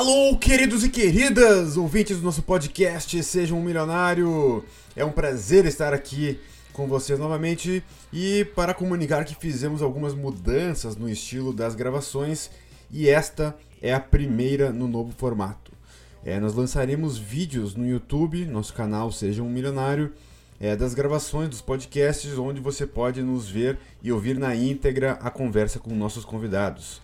Alô, queridos e queridas, ouvintes do nosso podcast Seja um Milionário. É um prazer estar aqui com vocês novamente e para comunicar que fizemos algumas mudanças no estilo das gravações e esta é a primeira no novo formato. É, nós lançaremos vídeos no YouTube, nosso canal Seja um Milionário, é, das gravações dos podcasts, onde você pode nos ver e ouvir na íntegra a conversa com nossos convidados.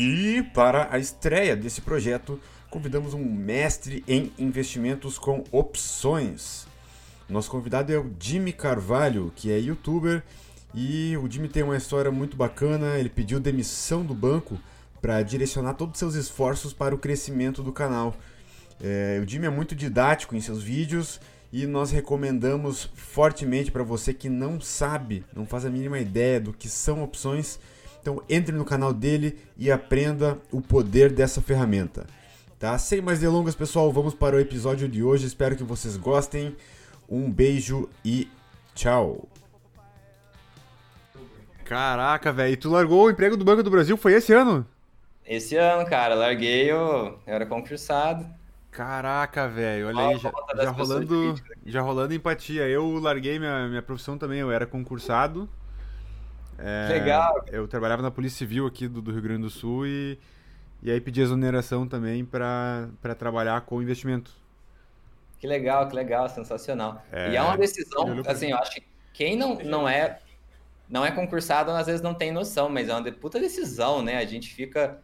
E para a estreia desse projeto, convidamos um mestre em investimentos com opções. Nosso convidado é o Jimmy Carvalho, que é youtuber e o Jimmy tem uma história muito bacana. Ele pediu demissão do banco para direcionar todos os seus esforços para o crescimento do canal. É, o Jimmy é muito didático em seus vídeos e nós recomendamos fortemente para você que não sabe, não faz a mínima ideia do que são opções então entre no canal dele e aprenda o poder dessa ferramenta. Tá? Sem mais delongas, pessoal, vamos para o episódio de hoje. Espero que vocês gostem. Um beijo e tchau. Caraca, velho, tu largou o emprego do Banco do Brasil? Foi esse ano? Esse ano, cara, larguei, eu, eu era concursado. Caraca, velho, olha aí, já, já rolando, já rolando empatia. Eu larguei minha, minha profissão também, eu era concursado. É, Legal. Eu trabalhava na Polícia Civil aqui do, do Rio Grande do Sul e, e aí pedi exoneração também para trabalhar com investimento. Que legal, que legal, sensacional. É, e é uma decisão, eu assim, eu acho que quem não, não é não é concursado às vezes não tem noção, mas é uma puta decisão, né? A gente fica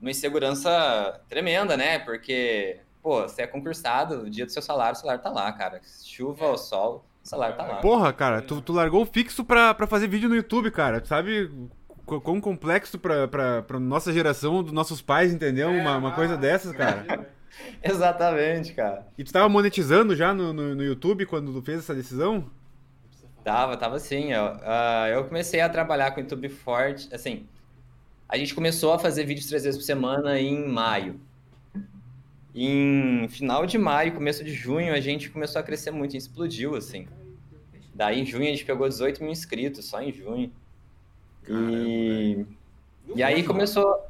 numa insegurança tremenda, né? Porque, pô, você é concursado, o dia do seu salário, o salário tá lá, cara. Chuva ou sol, o salário tá lá. Porra, cara, tu, tu largou o fixo pra, pra fazer vídeo no YouTube, cara. Tu sabe quão complexo pra, pra, pra nossa geração, dos nossos pais, entendeu? É, uma, uma coisa dessas, cara. Exatamente, cara. E tu tava monetizando já no, no, no, YouTube quando tu fez essa decisão? Tava, tava sim. Eu, uh, eu comecei a trabalhar com o YouTube forte, assim... A gente começou a fazer vídeos três vezes por semana em maio. Em final de maio, começo de junho, a gente começou a crescer muito, a explodiu, assim. Daí em junho a gente pegou 18 mil inscritos, só em junho. Caramba, e... e aí começou...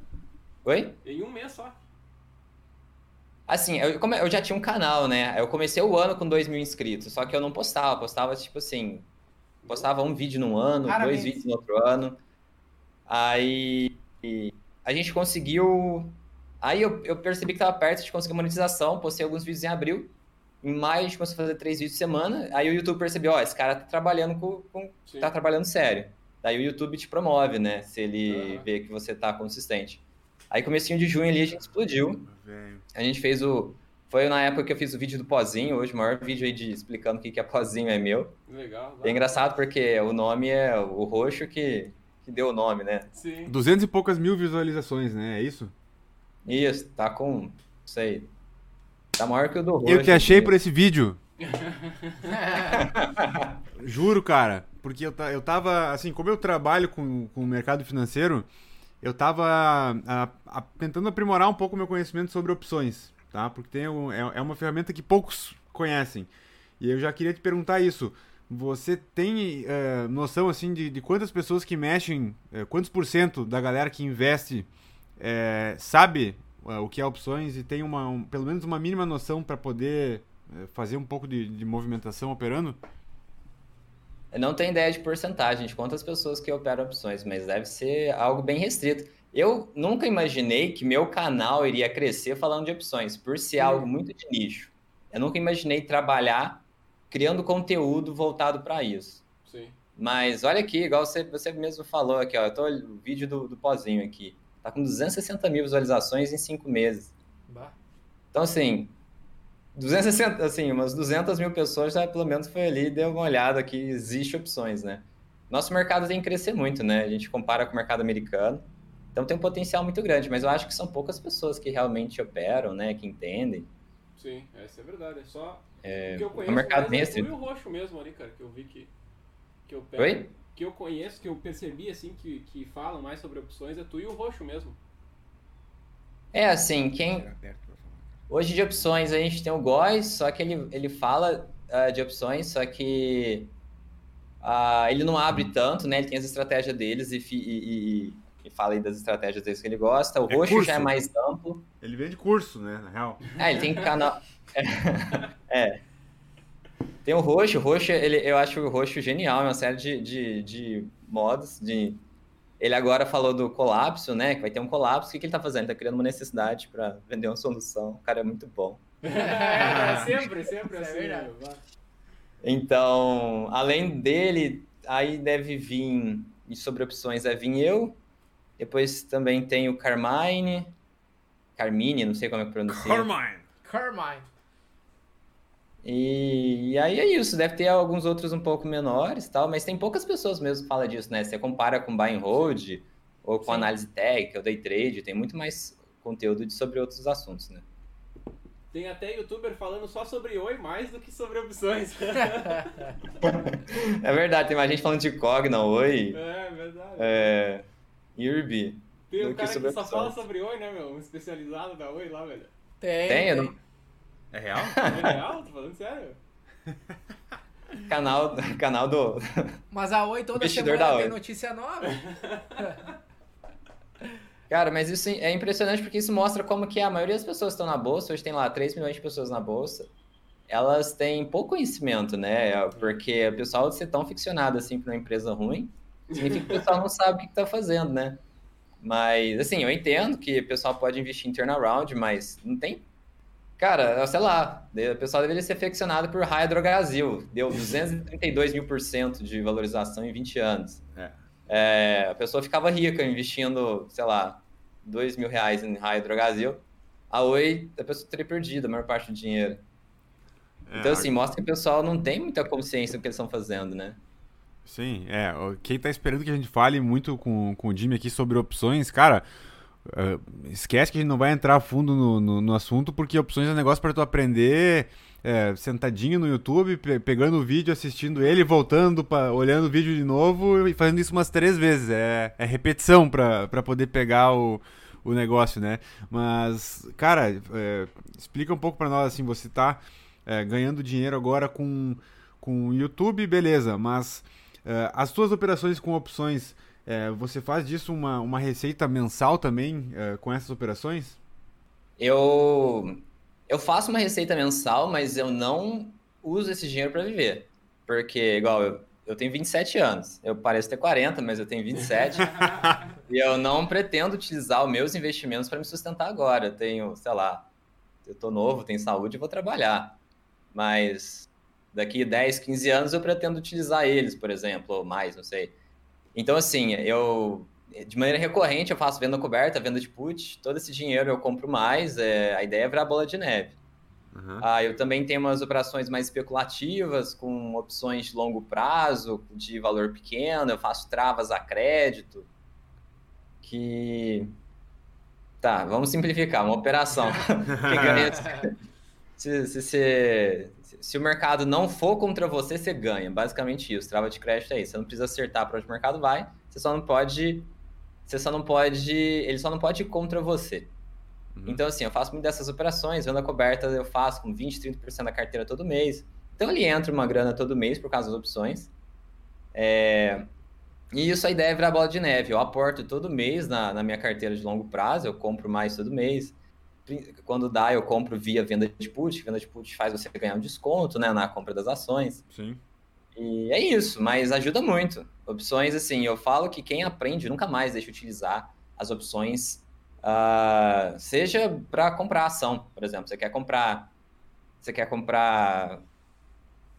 Oi? Em um mês só. Assim, eu, eu já tinha um canal, né? Eu comecei o ano com 2 mil inscritos, só que eu não postava, postava tipo assim, postava um vídeo no ano, Parabéns. dois vídeos no outro ano. Aí a gente conseguiu Aí eu, eu percebi que estava perto de conseguir monetização, postei alguns vídeos em abril. Em maio a gente começou a fazer três vídeos por semana. Aí o YouTube percebeu, ó, esse cara tá trabalhando com, com tá trabalhando sério. Daí o YouTube te promove, né? Se ele uhum. vê que você tá consistente. Aí comecinho de junho ali a gente explodiu. A gente fez o foi na época que eu fiz o vídeo do pozinho, hoje o maior vídeo aí de explicando o que que é pozinho é meu. Legal. É engraçado porque o nome é o roxo que, que deu o nome, né? Sim. Duzentos e poucas mil visualizações, né? É isso? Isso, tá com. Sei. Tá maior que o do roxo. Eu te achei por esse vídeo. Juro, cara. Porque eu, eu tava. Assim, como eu trabalho com, com o mercado financeiro, eu tava a, a, tentando aprimorar um pouco o meu conhecimento sobre opções, tá? Porque tem um, é, é uma ferramenta que poucos conhecem. E eu já queria te perguntar isso. Você tem uh, noção, assim, de, de quantas pessoas que mexem, uh, quantos por cento da galera que investe é, sabe é, o que é opções e tem uma, um, pelo menos uma mínima noção para poder é, fazer um pouco de, de movimentação operando? Eu não tenho ideia de porcentagem de quantas pessoas que operam opções, mas deve ser algo bem restrito. Eu nunca imaginei que meu canal iria crescer falando de opções, por ser Sim. algo muito de nicho. Eu nunca imaginei trabalhar criando conteúdo voltado para isso. Sim. Mas olha aqui, igual você, você mesmo falou aqui, ó, eu tô o vídeo do, do pozinho aqui. Tá com 260 mil visualizações em cinco meses. Bah. Então, assim, 260, assim, umas 200 mil pessoas já pelo menos foi ali e deu uma olhada que existe opções, né? Nosso mercado tem que crescer muito, né? A gente compara com o mercado americano. Então tem um potencial muito grande, mas eu acho que são poucas pessoas que realmente operam, né? Que entendem. Sim, essa é verdade. É só. É, o que eu conheço o mercado mesmo é o roxo mesmo ali, cara, que eu vi que, que opera. Oi? Que eu conheço, que eu percebi assim, que, que falam mais sobre opções, é tu e o roxo mesmo. É assim, quem. Hoje de opções a gente tem o Góis, só que ele, ele fala uh, de opções, só que uh, ele não abre tanto, né? Ele tem as estratégias deles e, e, e fala aí das estratégias deles que ele gosta. O é roxo curso. já é mais amplo. Ele vende curso, né, na real. É, ele tem canal... é. Tem o roxo, o roxo, ele, eu acho o roxo genial, é uma série de, de, de modos, de... Ele agora falou do colapso, né? Que vai ter um colapso. O que, que ele tá fazendo? Ele tá criando uma necessidade para vender uma solução. O cara é muito bom. é, sempre, sempre é assim. Verdade. Então, além dele, aí deve vir, e sobre opções, deve vir eu. Depois também tem o Carmine. Carmine, não sei como é que pronuncia. Carmine. Carmine. E, e, aí é isso, deve ter alguns outros um pouco menores tal, mas tem poucas pessoas mesmo que falam disso, né? Você compara com buy and hold, ou com Sim. análise técnica, ou day trade, tem muito mais conteúdo sobre outros assuntos, né? Tem até youtuber falando só sobre oi mais do que sobre opções. é verdade, tem mais gente falando de Cogna, oi. É, verdade. É, Irby. Tem um cara que, que só fala sobre oi, né, meu? Um especializado da oi lá, velho. Tem. Tem, tem. Não... É real? É real? Tô falando sério. Canal, canal do. Mas a Oi toda semana tem notícia nova. Cara, mas isso é impressionante porque isso mostra como que a maioria das pessoas que estão na bolsa, hoje tem lá 3 milhões de pessoas na bolsa, elas têm pouco conhecimento, né? Porque o pessoal ser tão ficcionado assim para uma empresa ruim, significa que o pessoal não sabe o que está fazendo, né? Mas, assim, eu entendo que o pessoal pode investir em turnaround, mas não tem. Cara, sei lá, o pessoal deveria ser ficcionado por Hydro Brasil. Deu 232 mil por cento de valorização em 20 anos. É. É, a pessoa ficava rica investindo, sei lá, 2 mil reais em Brasil. A Oi, a pessoa teria perdido a maior parte do dinheiro. É, então, assim, mostra que o pessoal não tem muita consciência do que eles estão fazendo, né? Sim, é. Quem tá esperando que a gente fale muito com, com o Jimmy aqui sobre opções, cara, uh, esquece que a gente não vai entrar fundo no, no, no assunto, porque opções é um negócio para tu aprender é, sentadinho no YouTube, pe pegando o vídeo, assistindo ele, voltando, pra, olhando o vídeo de novo e fazendo isso umas três vezes. É, é repetição para poder pegar o, o negócio, né? Mas, cara, é, explica um pouco para nós, assim, você tá é, ganhando dinheiro agora com, com YouTube, beleza, mas é, as suas operações com opções, é, você faz disso uma, uma receita mensal também é, com essas operações? Eu eu faço uma receita mensal, mas eu não uso esse dinheiro para viver. Porque, igual, eu, eu tenho 27 anos. Eu pareço ter 40, mas eu tenho 27. e eu não pretendo utilizar os meus investimentos para me sustentar agora. Eu tenho, sei lá, eu tô novo, tenho saúde e vou trabalhar. Mas daqui 10, 15 anos eu pretendo utilizar eles, por exemplo, ou mais, não sei. Então, assim, eu de maneira recorrente eu faço venda coberta, venda de put, todo esse dinheiro eu compro mais, é, a ideia é virar bola de neve. Uhum. Ah, eu também tenho umas operações mais especulativas, com opções de longo prazo, de valor pequeno, eu faço travas a crédito, que... Tá, vamos simplificar, uma operação que ganha... Se, se, se, se, o mercado não for contra você, você ganha. Basicamente isso. Trava de crédito é isso. Você não precisa acertar para onde o mercado vai, você só não pode você só não pode. Ele só não pode ir contra você. Uhum. Então, assim, eu faço muitas dessas operações, venda coberta eu faço com 20, 30% da carteira todo mês. Então, ele entra uma grana todo mês por causa das opções. É... E isso a ideia é virar bola de neve. Eu aporto todo mês na, na minha carteira de longo prazo, eu compro mais todo mês. Quando dá, eu compro via venda de put. Venda de put faz você ganhar um desconto né, na compra das ações. Sim. E é isso, mas ajuda muito. Opções, assim, eu falo que quem aprende nunca mais deixa de utilizar as opções, uh, seja para comprar ação, por exemplo. Você quer comprar. Você quer comprar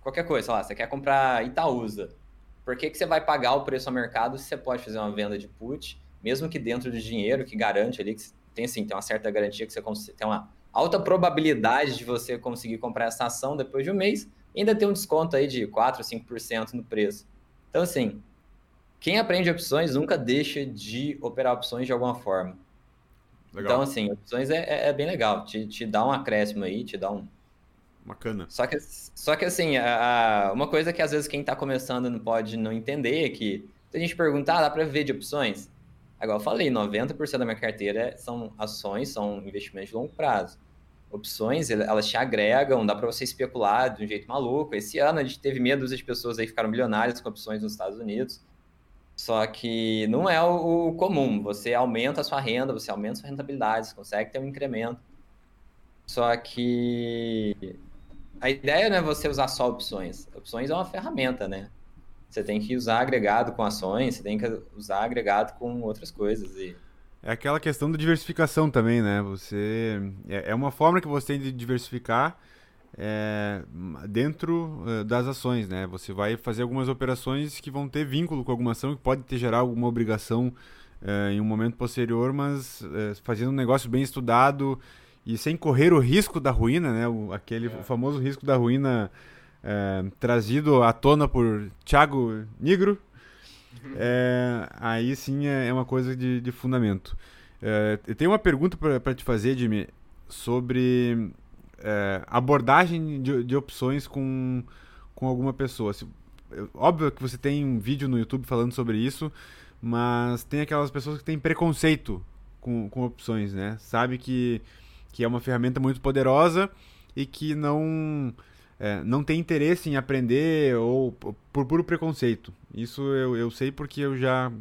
qualquer coisa, sei lá, você quer comprar Itaúsa. Por que, que você vai pagar o preço ao mercado se você pode fazer uma venda de put, mesmo que dentro do dinheiro, que garante ali, que tem assim, tem uma certa garantia que você tem uma alta probabilidade de você conseguir comprar essa ação depois de um mês, ainda tem um desconto aí de 4 ou 5% no preço. Então, assim, quem aprende opções nunca deixa de operar opções de alguma forma. Legal. Então, assim, opções é, é, é, bem legal. Te, te dá um acréscimo aí, te dá um. Bacana. Só que, só que assim, a, a, uma coisa que às vezes quem está começando não pode não entender é que se a gente perguntar, ah, dá para ver de opções? Agora eu falei, 90% da minha carteira são ações, são investimentos de longo prazo opções, elas te agregam, dá para você especular de um jeito maluco. Esse ano a gente teve meia dúzia de pessoas aí que ficaram milionárias com opções nos Estados Unidos. Só que não é o, comum. Você aumenta a sua renda, você aumenta a sua rentabilidade, você consegue ter um incremento. Só que a ideia não é você usar só opções. Opções é uma ferramenta, né? Você tem que usar agregado com ações, você tem que usar agregado com outras coisas. E... É aquela questão da diversificação também, né? Você é, é uma forma que você tem de diversificar é, dentro uh, das ações, né? Você vai fazer algumas operações que vão ter vínculo com alguma ação, que pode ter gerar alguma obrigação uh, em um momento posterior, mas uh, fazendo um negócio bem estudado e sem correr o risco da ruína, né? O, aquele é. famoso risco da ruína trazido à tona por Thiago Negro. Uhum. aí sim é, é, uma coisa de, de fundamento. eu tenho uma pergunta para te fazer, Jimmy, sobre é, abordagem de, de, opções com, com alguma pessoa. Se, óbvio que você tem um vídeo no YouTube falando sobre isso, mas tem aquelas pessoas que têm preconceito com, com opções, né? Sabe que, que é uma ferramenta muito poderosa e que não, é, não tem interesse em aprender ou por puro preconceito. Isso eu, eu sei porque eu já,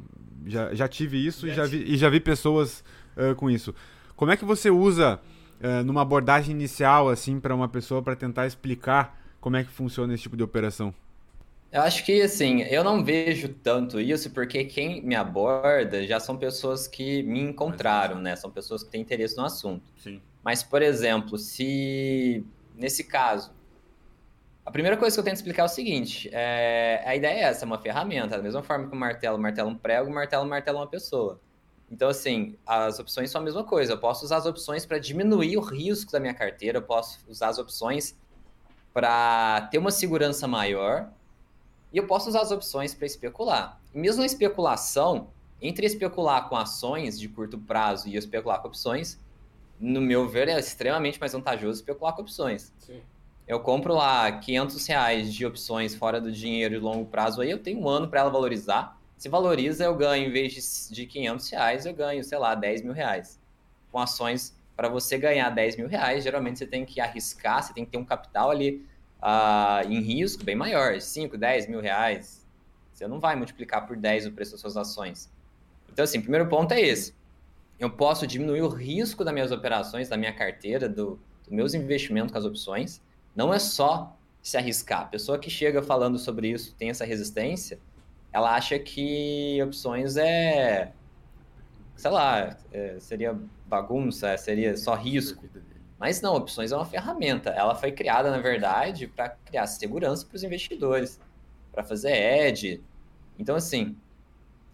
já, já tive isso e já vi, e já vi pessoas uh, com isso. Como é que você usa uh, numa abordagem inicial, assim, para uma pessoa para tentar explicar como é que funciona esse tipo de operação? Eu acho que, assim, eu não vejo tanto isso, porque quem me aborda já são pessoas que me encontraram, né? São pessoas que têm interesse no assunto. Sim. Mas, por exemplo, se nesse caso, a primeira coisa que eu tento explicar é o seguinte: é, a ideia é essa, é uma ferramenta. Da mesma forma que o martelo, o martelo é um prego, o martelo, o martelo é uma pessoa. Então, assim, as opções são a mesma coisa. Eu posso usar as opções para diminuir o risco da minha carteira, eu posso usar as opções para ter uma segurança maior, e eu posso usar as opções para especular. E mesmo na especulação, entre especular com ações de curto prazo e especular com opções, no meu ver, é extremamente mais vantajoso especular com opções. Sim. Eu compro lá 500 reais de opções fora do dinheiro de longo prazo, aí eu tenho um ano para ela valorizar se valoriza, eu ganho, em vez de, de 500 reais, eu ganho, sei lá, 10 mil reais. Com ações, para você ganhar 10 mil reais, geralmente você tem que arriscar, você tem que ter um capital ali uh, em risco bem maior, 5, 10 mil reais. Você não vai multiplicar por 10 o preço das suas ações. Então, assim, primeiro ponto é esse. Eu posso diminuir o risco das minhas operações, da minha carteira, do, dos meus investimentos com as opções. Não é só se arriscar. A pessoa que chega falando sobre isso tem essa resistência, ela acha que opções é, sei lá, é, seria bagunça, seria só risco. Mas não, opções é uma ferramenta. Ela foi criada, na verdade, para criar segurança para os investidores, para fazer edge. Então, assim,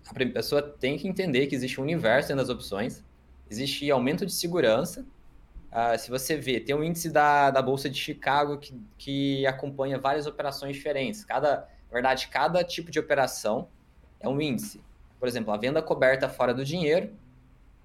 a pessoa tem que entender que existe um universo dentro das opções, existe aumento de segurança. Uh, se você vê, tem um índice da, da Bolsa de Chicago que, que acompanha várias operações diferentes. Cada na verdade, cada tipo de operação é um índice. Por exemplo, a venda coberta fora do dinheiro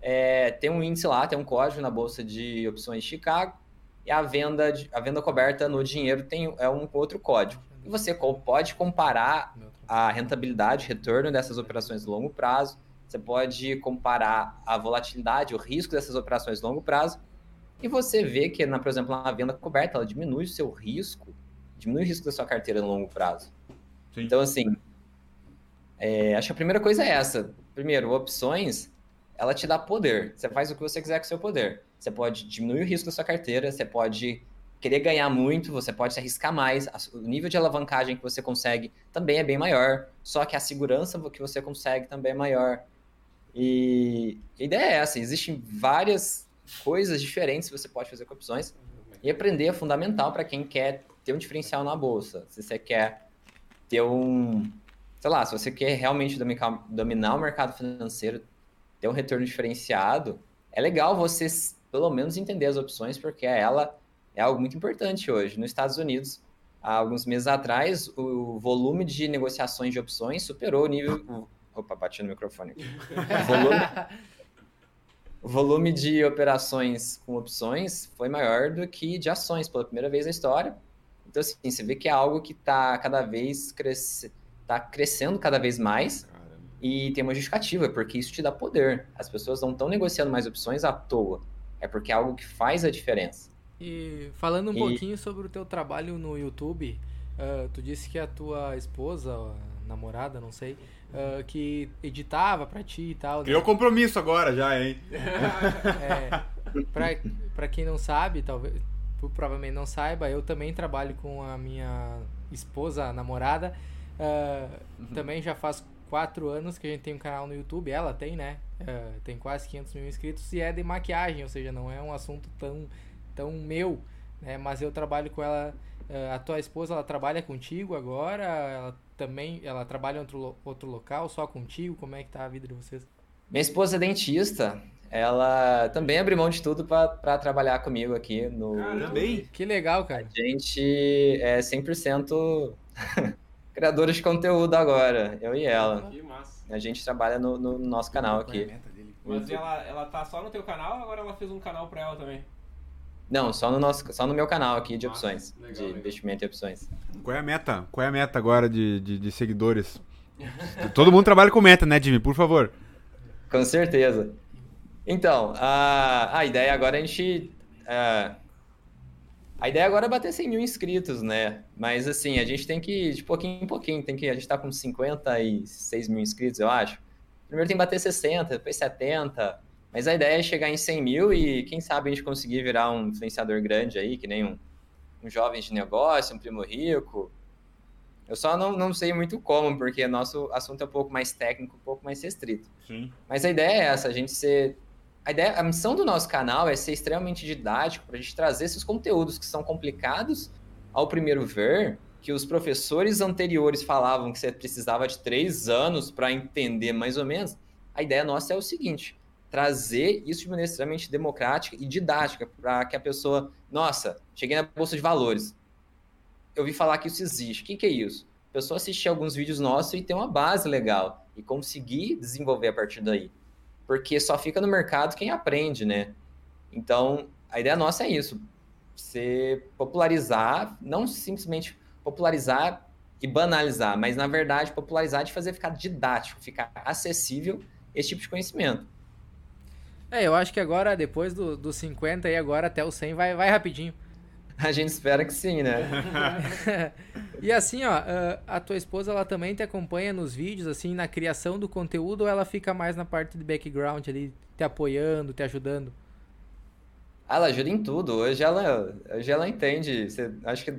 é, tem um índice lá, tem um código na bolsa de opções de Chicago, e a venda, a venda coberta no dinheiro tem é um outro código. E você pode comparar a rentabilidade, retorno dessas operações de longo prazo, você pode comparar a volatilidade, o risco dessas operações de longo prazo, e você vê que, na, por exemplo, na venda coberta, ela diminui o seu risco, diminui o risco da sua carteira no longo prazo. Sim. Então, assim, é, acho que a primeira coisa é essa. Primeiro, opções, ela te dá poder. Você faz o que você quiser com o seu poder. Você pode diminuir o risco da sua carteira, você pode querer ganhar muito, você pode se arriscar mais, o nível de alavancagem que você consegue também é bem maior, só que a segurança que você consegue também é maior. E a ideia é essa, existem várias coisas diferentes que você pode fazer com opções, e aprender é fundamental para quem quer ter um diferencial na bolsa. Se você quer ter um. Sei lá, se você quer realmente dominar, dominar o mercado financeiro, ter um retorno diferenciado, é legal você, pelo menos, entender as opções, porque ela é algo muito importante hoje. Nos Estados Unidos, há alguns meses atrás, o volume de negociações de opções superou o nível. Opa, bati no microfone. O volume, o volume de operações com opções foi maior do que de ações pela primeira vez na história. Então, assim, você vê que é algo que está cada vez cresce, tá crescendo cada vez mais Caramba. e tem uma justificativa, porque isso te dá poder. As pessoas não estão negociando mais opções à toa. É porque é algo que faz a diferença. E falando um e... pouquinho sobre o teu trabalho no YouTube, uh, tu disse que a tua esposa, namorada, não sei, uh, que editava pra ti e tal. Criou né? compromisso agora já, hein? é, pra, pra quem não sabe, talvez, provavelmente não saiba, eu também trabalho com a minha esposa, namorada. Uh, uhum. Também já faz quatro anos que a gente tem um canal no YouTube, ela tem, né? Uh, tem quase 500 mil inscritos e é de maquiagem, ou seja, não é um assunto tão, tão meu, né? Mas eu trabalho com ela. Uh, a tua esposa, ela trabalha contigo agora? Ela também, ela trabalha em outro, outro local, só contigo? Como é que tá a vida de vocês? Minha esposa é dentista. Ela também abriu mão de tudo para trabalhar comigo aqui no. Também? Que legal, cara. A gente é 100% criadores de conteúdo agora, eu e ela. Que massa. A gente trabalha no, no nosso canal aqui. Mas ela, ela tá só no teu canal ou agora ela fez um canal para ela também? Não, só no, nosso, só no meu canal aqui de opções, legal, de legal. investimento e opções. Qual é a meta? Qual é a meta agora de, de, de seguidores? Todo mundo trabalha com meta, né, Jimmy? Por favor. Com certeza. Então, a, a ideia agora é a gente. A, a ideia agora é bater 100 mil inscritos, né? Mas assim, a gente tem que, de pouquinho em pouquinho, tem que. A gente tá com 56 mil inscritos, eu acho. Primeiro tem que bater 60, depois 70. Mas a ideia é chegar em 100 mil e quem sabe a gente conseguir virar um influenciador grande aí, que nem um, um jovem de negócio, um primo rico. Eu só não, não sei muito como, porque nosso assunto é um pouco mais técnico, um pouco mais restrito. Sim. Mas a ideia é essa, a gente ser a, ideia, a missão do nosso canal é ser extremamente didático para a gente trazer esses conteúdos que são complicados ao primeiro ver, que os professores anteriores falavam que você precisava de três anos para entender mais ou menos. A ideia nossa é o seguinte: trazer isso de maneira extremamente democrática e didática para que a pessoa, nossa, cheguei na bolsa de valores, eu vi falar que isso existe. O que, que é isso? A pessoa assistir alguns vídeos nossos e ter uma base legal e conseguir desenvolver a partir daí porque só fica no mercado quem aprende, né? Então, a ideia nossa é isso, você popularizar, não simplesmente popularizar e banalizar, mas na verdade popularizar de fazer ficar didático, ficar acessível esse tipo de conhecimento. É, eu acho que agora, depois dos do 50 e agora até o 100 vai, vai rapidinho. A gente espera que sim, né? e assim, ó, a tua esposa ela também te acompanha nos vídeos, assim, na criação do conteúdo ou ela fica mais na parte de background ali, te apoiando, te ajudando? Ela ajuda em tudo. Hoje ela, hoje ela entende. Você, acho que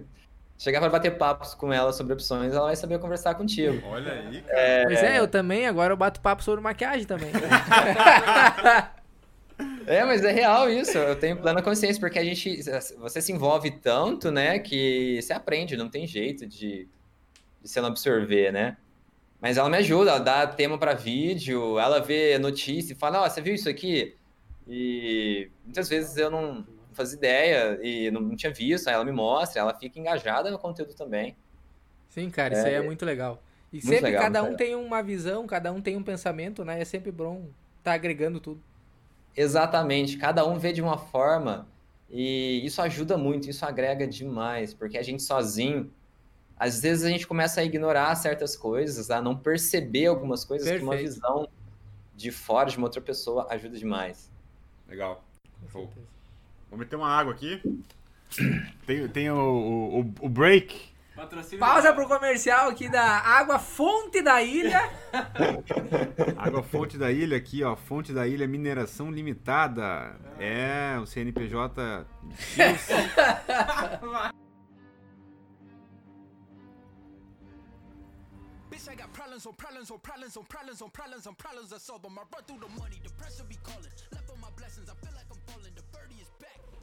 chegar para bater papos com ela sobre opções, ela vai saber conversar contigo. Olha aí, cara. É... Pois é, eu também, agora eu bato papo sobre maquiagem também. É, mas é real isso. Eu tenho plena consciência, porque a gente. Você se envolve tanto, né, que você aprende, não tem jeito de, de você não absorver, né? Mas ela me ajuda, ela dá tema para vídeo, ela vê notícia e fala, ó, oh, você viu isso aqui? E muitas vezes eu não fazia ideia e não, não, tinha visto, aí ela me mostra, ela fica engajada no conteúdo também. Sim, cara, isso aí é muito legal. E muito sempre legal, cada um legal. tem uma visão, cada um tem um pensamento, né? É sempre bom estar tá agregando tudo. Exatamente, cada um vê de uma forma e isso ajuda muito, isso agrega demais, porque a gente sozinho, às vezes a gente começa a ignorar certas coisas, a não perceber algumas coisas Perfeito. que uma visão de fora de uma outra pessoa ajuda demais. Legal. Vou meter uma água aqui. Tem, tem o, o, o break Patrocínio Pausa pro comercial aqui da Água Fonte da Ilha. Água Fonte da Ilha aqui, ó. Fonte da Ilha Mineração Limitada. É, o CNPJ. Bitch, I got problems on problems on problems on problems on problems on problems I solve them. I run through the money, the pressure be calling.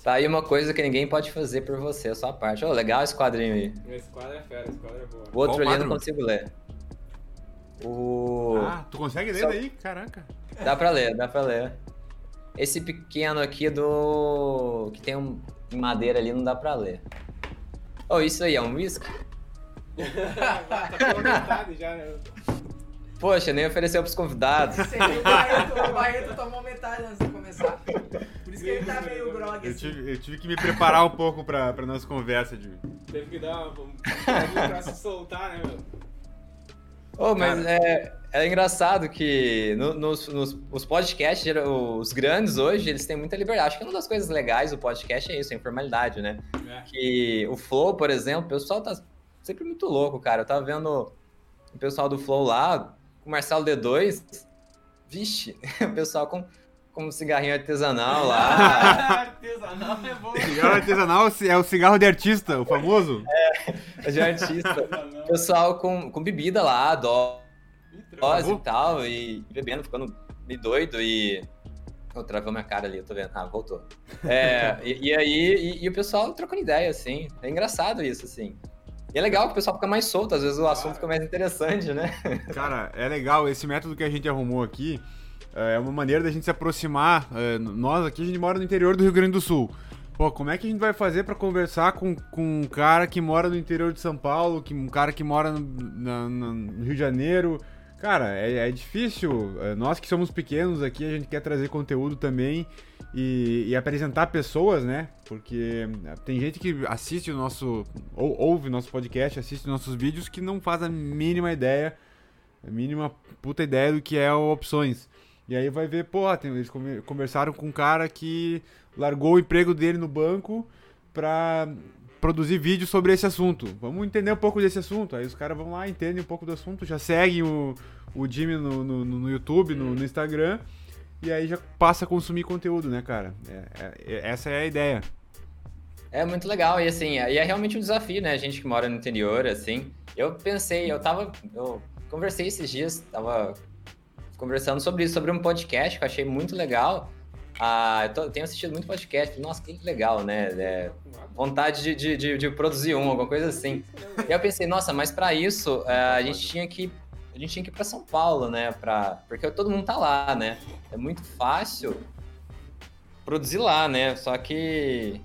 Tá aí uma coisa que ninguém pode fazer por você, a sua parte. Oh, legal esse quadrinho aí. Esse quadro é fera, esse quadro é boa. O outro Qual ali eu não consigo ler. O... Ah, tu consegue ler Só... daí? Caraca. Dá pra ler, dá pra ler. Esse pequeno aqui do... que tem um em madeira ali não dá pra ler. Oh, isso aí é um whisky? tá já, né? Poxa, nem ofereceu pros convidados. Você viu, o Barreto, o Barreto tomou metade antes de começar. Ele tá meio grog assim. Eu tive, eu tive que me preparar um pouco pra, pra nossa conversa, Jimmy. Teve que dar uma, um pra se soltar, né, meu? Oh, mas é, é engraçado que no, nos, nos os podcasts, os grandes hoje, eles têm muita liberdade. Acho que uma das coisas legais do podcast é isso, a informalidade, né? É. Que o Flow, por exemplo, o pessoal tá sempre muito louco, cara. Eu tava vendo o pessoal do Flow lá, o Marcelo D2, vixe, o pessoal com, com um cigarrinho artesanal lá. artesanal é bom. Cigarro artesanal é o cigarro de artista, o famoso? É, de artista. O pessoal com, com bebida lá, dó, dose e tal, e bebendo, ficando meio doido e. Oh, travou minha cara ali, eu tô vendo. Ah, voltou. É, e, e, aí, e, e, o pessoal trocando ideia, assim. É engraçado isso, assim. E é legal que o pessoal fica mais solto, às vezes o assunto fica mais interessante, né? Cara, é legal. Esse método que a gente arrumou aqui é uma maneira da gente se aproximar. É, nós aqui, a gente mora no interior do Rio Grande do Sul. Pô, como é que a gente vai fazer para conversar com, com um cara que mora no interior de São Paulo, que, um cara que mora no, na, no Rio de Janeiro? Cara, é, é difícil. É, nós que somos pequenos aqui, a gente quer trazer conteúdo também e, e, apresentar pessoas, né? Porque tem gente que assiste o nosso. ou ouve nosso podcast, assiste nossos vídeos que não faz a mínima ideia, a mínima puta ideia do que é opções. E aí vai ver, pô, tem, eles conversaram com um cara que largou o emprego dele no banco pra produzir vídeo sobre esse assunto. Vamos entender um pouco desse assunto. Aí os caras vão lá, entendem um pouco do assunto, já seguem o, o Jimmy no, no, no YouTube, no, no, Instagram, e aí já passa a consumir conteúdo, né, cara? É, é, essa é a ideia. É muito legal, e assim, e é realmente um desafio, né? A gente que mora no interior, assim. Eu pensei, eu tava. Eu conversei esses dias, tava conversando sobre isso, sobre um podcast que eu achei muito legal. Ah, eu, tô, eu tenho assistido muito podcast, nossa, que legal, né? É, vontade de, de, de, de, produzir um, alguma coisa assim. E eu pensei, nossa, mas para isso é, a gente tinha que a gente tinha que ir para São Paulo, né? Pra, porque todo mundo tá lá, né? É muito fácil produzir lá, né? Só que,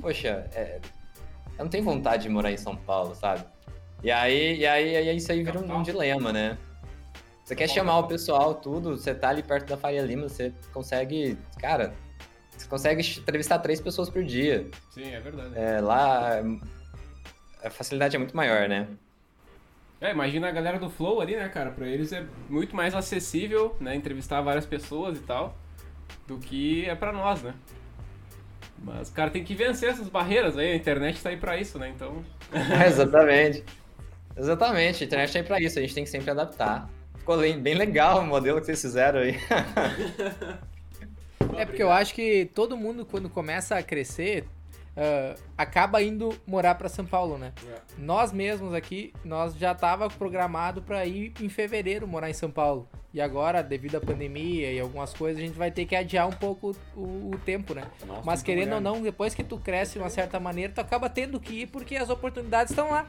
poxa, é, eu não tenho vontade de morar em São Paulo, sabe? E aí, e aí, e aí isso aí vira um, um dilema, né? Você quer chamar o pessoal, tudo, você tá ali perto da Faria Lima, você consegue, cara, você consegue entrevistar três pessoas por dia. Sim, é verdade. É, lá a facilidade é muito maior, né? É, imagina a galera do Flow ali, né, cara? Pra eles é muito mais acessível, né? Entrevistar várias pessoas e tal, do que é pra nós, né? Mas, cara, tem que vencer essas barreiras aí. A internet tá aí pra isso, né? Então. É, exatamente. Exatamente, a internet tá aí pra isso. A gente tem que sempre adaptar. Ficou bem legal o modelo que vocês fizeram aí. é porque eu acho que todo mundo, quando começa a crescer, uh, acaba indo morar para São Paulo, né? É. Nós mesmos aqui, nós já tava programado para ir em fevereiro morar em São Paulo. E agora, devido à pandemia e algumas coisas, a gente vai ter que adiar um pouco o, o tempo, né? Nossa, Mas querendo ou não, depois que tu cresce de uma certa maneira, tu acaba tendo que ir porque as oportunidades estão lá.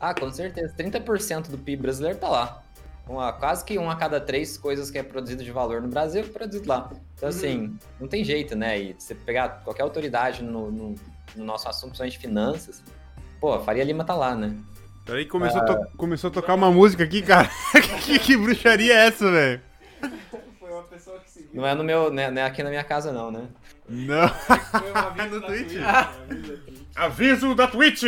Ah, com certeza. 30% do PIB brasileiro tá lá. Uma, quase que uma a cada três coisas que é produzido de valor no Brasil é produzido lá. Então, uhum. assim, não tem jeito, né? E você pegar qualquer autoridade no, no, no nosso assunto, principalmente finanças, pô, a Faria Lima tá lá, né? Peraí, começou, ah, começou a tocar uma música aqui, cara. que, que bruxaria é essa, velho? Foi uma pessoa que seguiu. Não é no meu, né, não é aqui na minha casa, não, né? Não. Foi uma vez no Twitch. Aviso da Twitch!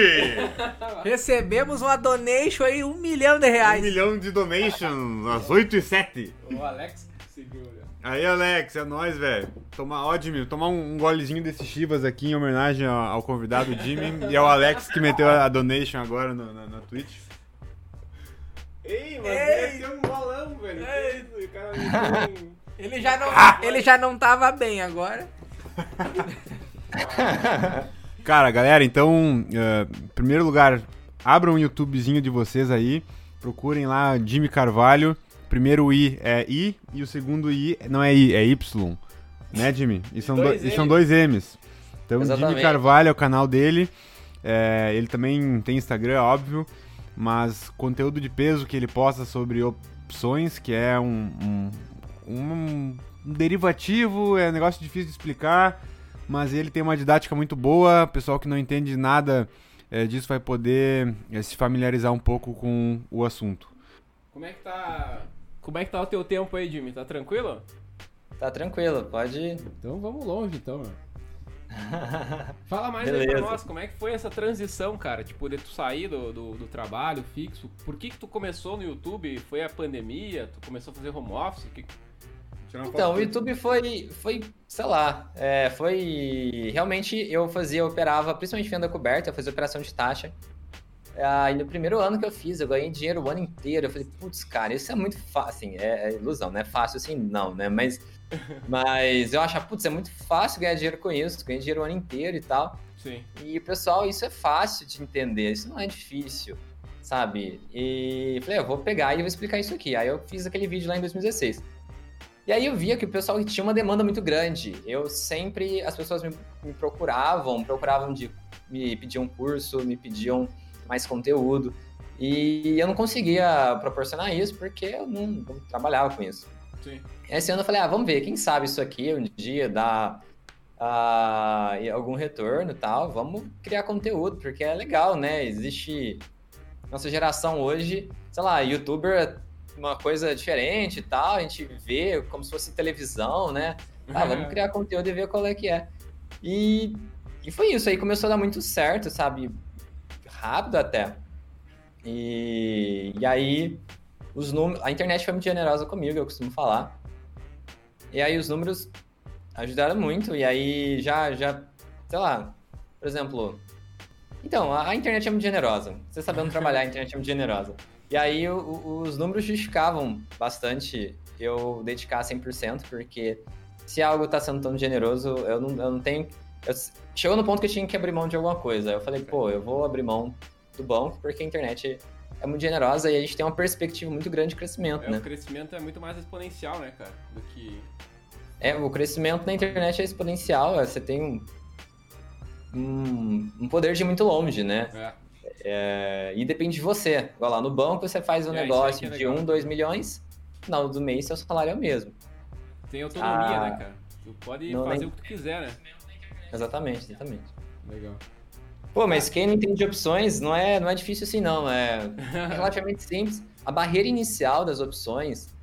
Recebemos uma donation aí, um milhão de reais. Um milhão de donation, às 8 e 7. O Alex seguiu, né? Aí, Alex, é nóis, velho. Tomar, ó, Jimmy, tomar um, um golezinho desse Chivas aqui em homenagem ao, ao convidado Jimmy e ao Alex que meteu a donation agora no, na, na Twitch. Ei, mas Ei. tem um bolão, velho. Ei. Cara, ele, já não, ele já não tava bem agora. Cara, galera, então, uh, em primeiro lugar, abram um YouTubezinho de vocês aí, procurem lá Jimmy Carvalho. Primeiro I é I e o segundo I não é I, é Y. Né, Jimmy? E são, dois, do, e são dois M's. Então, Exatamente. Jimmy Carvalho é o canal dele. É, ele também tem Instagram, óbvio. Mas conteúdo de peso que ele posta sobre opções, que é um, um, um, um derivativo, é um negócio difícil de explicar mas ele tem uma didática muito boa. O pessoal que não entende nada é, disso vai poder é, se familiarizar um pouco com o assunto. Como é que tá? Como é que tá o teu tempo aí, Jimmy? Tá tranquilo? Tá tranquilo, pode. Então vamos longe, então. Fala mais Beleza. aí pra nós, como é que foi essa transição, cara? Tipo, de tu sair do, do, do, trabalho fixo. Por que que tu começou no YouTube? Foi a pandemia? Tu começou a fazer home office? Que, então, o YouTube foi, foi sei lá, é, foi. Realmente eu fazia, operava, principalmente venda coberta, eu fazia operação de taxa. Aí no primeiro ano que eu fiz, eu ganhei dinheiro o ano inteiro. Eu falei, putz, cara, isso é muito fácil. Assim, é, é, ilusão, não é fácil assim, não, né? Mas, mas eu acho, putz, é muito fácil ganhar dinheiro com isso. Ganhei dinheiro o ano inteiro e tal. Sim. E, pessoal, isso é fácil de entender, isso não é difícil, sabe? E falei, eu vou pegar e vou explicar isso aqui. Aí eu fiz aquele vídeo lá em 2016. E aí eu via que o pessoal tinha uma demanda muito grande. Eu sempre, as pessoas me, me procuravam, procuravam de me pediam curso, me pediam mais conteúdo. E eu não conseguia proporcionar isso porque eu não, não trabalhava com isso. Sim. Esse ano eu falei, ah, vamos ver, quem sabe isso aqui um dia dá uh, algum retorno e tal, vamos criar conteúdo, porque é legal, né? Existe. Nossa geração hoje, sei lá, youtuber uma coisa diferente e tal, a gente vê como se fosse televisão, né? Ah, vamos criar conteúdo e ver qual é que é. E, e foi isso, aí começou a dar muito certo, sabe? Rápido até. E, e aí, os números. A internet foi muito generosa comigo, eu costumo falar. E aí, os números ajudaram muito. E aí já, já, sei lá, por exemplo. Então, a, a internet é muito generosa. Você sabendo trabalhar, a internet é muito generosa. E aí o, os números justificavam bastante eu dedicar 100%, porque se algo está sendo tão generoso, eu não, eu não tenho. Eu, chegou no ponto que eu tinha que abrir mão de alguma coisa. Eu falei, pô, eu vou abrir mão do banco, porque a internet é muito generosa e a gente tem uma perspectiva muito grande de crescimento, é, né? O crescimento é muito mais exponencial, né, cara, do que é, o crescimento na internet é exponencial. É, você tem um, um, um poder de muito longe, né? É. É, e depende de você. Igual lá no banco, você faz um é, negócio é de 1, um, 2 milhões, no final do mês seu salário é o mesmo. Tem autonomia, ah, né, cara? Tu pode fazer nem... o que tu quiser, né? Exatamente, exatamente. Legal. Pô, mas quem não entende de opções não é, não é difícil assim, não. É relativamente simples. A barreira inicial das opções